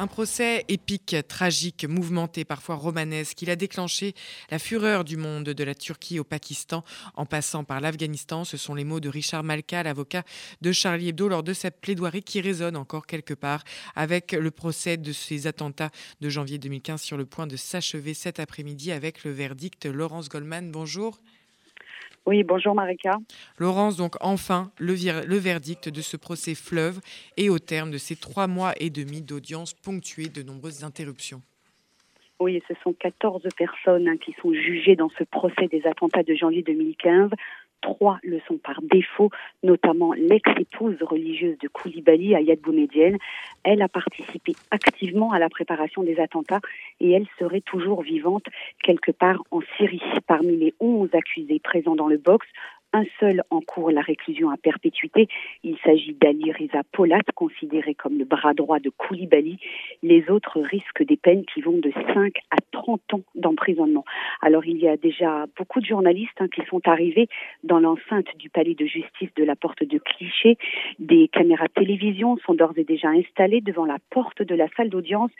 Un procès épique, tragique, mouvementé, parfois romanesque. Il a déclenché la fureur du monde de la Turquie au Pakistan en passant par l'Afghanistan. Ce sont les mots de Richard Malka, l'avocat de Charlie Hebdo, lors de cette plaidoirie qui résonne encore quelque part avec le procès de ces attentats de janvier 2015 sur le point de s'achever cet après-midi avec le verdict. Laurence Goldman, bonjour. Oui, bonjour Marika. Laurence, donc enfin le, le, verdict de ce procès fleuve et au terme de ces trois mois et demi d'audience ponctuée de nombreuses interruptions. Oui, ce sont 14 personnes hein, qui sont jugées dans ce procès des attentats de janvier 2015 Trois le sont par défaut, notamment l'ex-épouse religieuse de Koulibaly, Ayad Boumedienne. Elle a participé activement à la préparation des attentats et elle serait toujours vivante quelque part en Syrie. Parmi les onze accusés présents dans le box, un seul en cours la réclusion à perpétuité. Il s'agit d'Ali Riza Polat, considéré comme le bras droit de Koulibaly. Les autres risquent des peines qui vont de 5 à 30 ans d'emprisonnement. Alors il y a déjà beaucoup de journalistes hein, qui sont arrivés dans l'enceinte du palais de justice de la porte de Cliché. Des caméras de télévision sont d'ores et déjà installées devant la porte de la salle d'audience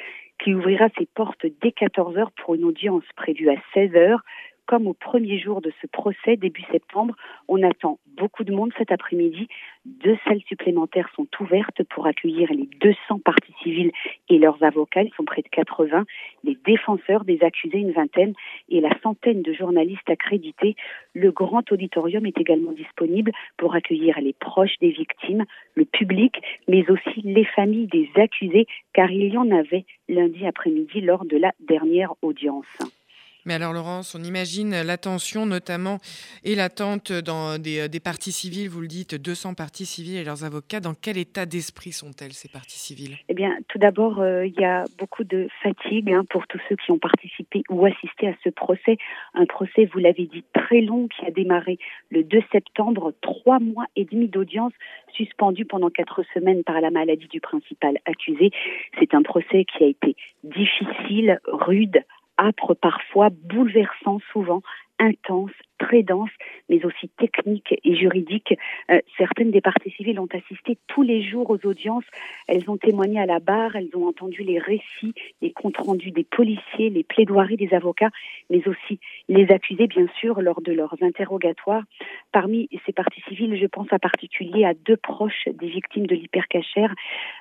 qui ouvrira ses portes dès 14 heures pour une audience prévue à 16 heures comme au premier jour de ce procès début septembre, on attend beaucoup de monde cet après-midi. Deux salles supplémentaires sont ouvertes pour accueillir les 200 parties civiles et leurs avocats. Ils sont près de 80. Les défenseurs des accusés, une vingtaine, et la centaine de journalistes accrédités. Le grand auditorium est également disponible pour accueillir les proches des victimes, le public, mais aussi les familles des accusés, car il y en avait lundi après-midi lors de la dernière audience. Mais alors Laurence, on imagine l'attention notamment et l'attente dans des, euh, des, parties civiles, vous le dites, 200 parties civiles et leurs avocats. Dans quel état d'esprit sont-elles ces parties civiles? Eh bien, tout d'abord, euh, il y a beaucoup de fatigue hein, pour tous ceux qui ont participé ou assisté à ce procès. Un procès, vous l'avez dit, très long qui a démarré le 2 septembre, trois mois et demi d'audience suspendu pendant quatre semaines par la maladie du principal accusé. C'est un procès qui a été difficile, rude, âpre parfois, bouleversant souvent, intense, très dense, mais aussi technique et juridique. Euh, certaines des parties civiles ont assisté tous les jours aux audiences. Elles ont témoigné à la barre, elles ont entendu les récits, les comptes rendus des policiers, les plaidoiries des avocats, mais aussi les accusés, bien sûr, lors de leurs interrogatoires. Parmi ces parties civiles, je pense en particulier à deux proches des victimes de l'hypercachère.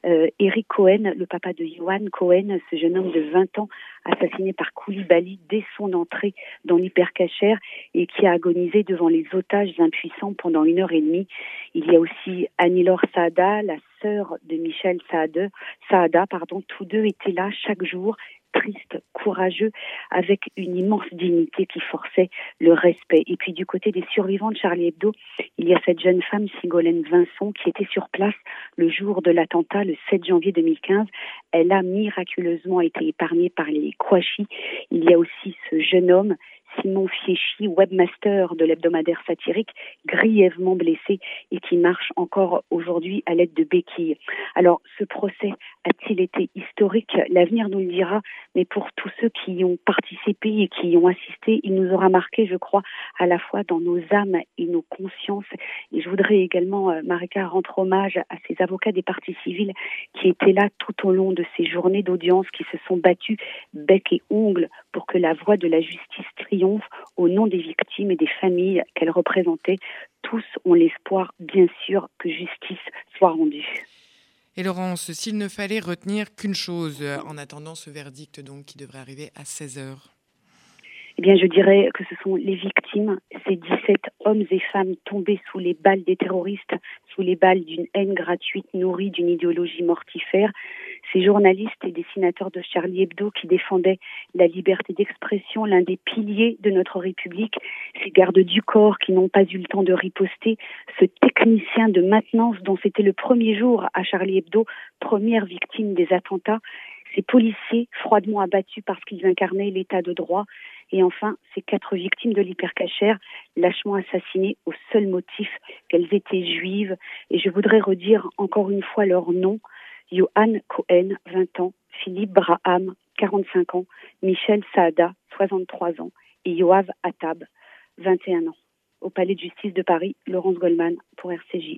Euh, Eric Cohen, le papa de Johan Cohen, ce jeune homme de 20 ans assassiné par Koulibaly dès son entrée dans l'hypercachère et qui a agonisé devant les otages impuissants pendant une heure et demie. Il y a aussi Anilor Saada, la sœur de Michel Saada, Saada pardon, tous deux étaient là chaque jour triste, courageux, avec une immense dignité qui forçait le respect. Et puis du côté des survivants de Charlie Hebdo, il y a cette jeune femme, Sigolène Vincent, qui était sur place le jour de l'attentat, le 7 janvier 2015. Elle a miraculeusement été épargnée par les Kouachi. Il y a aussi ce jeune homme Simon Fieschi, webmaster de l'hebdomadaire satirique, grièvement blessé et qui marche encore aujourd'hui à l'aide de béquilles. Alors, ce procès a-t-il été historique? L'avenir nous le dira, mais pour tous ceux qui y ont participé et qui y ont assisté, il nous aura marqué, je crois, à la fois dans nos âmes et nos consciences. Et je voudrais également, euh, Marika, rendre hommage à ces avocats des partis civils qui étaient là tout au long de ces journées d'audience, qui se sont battus bec et ongle pour que la voix de la justice triomphe au nom des victimes et des familles qu'elle représentait. Tous ont l'espoir, bien sûr, que justice soit rendue. Et Laurence, s'il ne fallait retenir qu'une chose en attendant ce verdict donc qui devrait arriver à 16 heures eh bien, je dirais que ce sont les victimes, ces 17 hommes et femmes tombés sous les balles des terroristes, sous les balles d'une haine gratuite nourrie d'une idéologie mortifère, ces journalistes et dessinateurs de Charlie Hebdo qui défendaient la liberté d'expression, l'un des piliers de notre République, ces gardes du corps qui n'ont pas eu le temps de riposter, ce technicien de maintenance dont c'était le premier jour à Charlie Hebdo, première victime des attentats, ces policiers froidement abattus parce qu'ils incarnaient l'état de droit, et enfin ces quatre victimes de l'hypercachère lâchement assassinées au seul motif qu'elles étaient juives. Et je voudrais redire encore une fois leur nom Johan Cohen, 20 ans, Philippe Braham, 45 ans, Michel Saada, 63 ans, et Yoav Attab, 21 ans. Au Palais de justice de Paris, Laurence Goldman pour RCJ.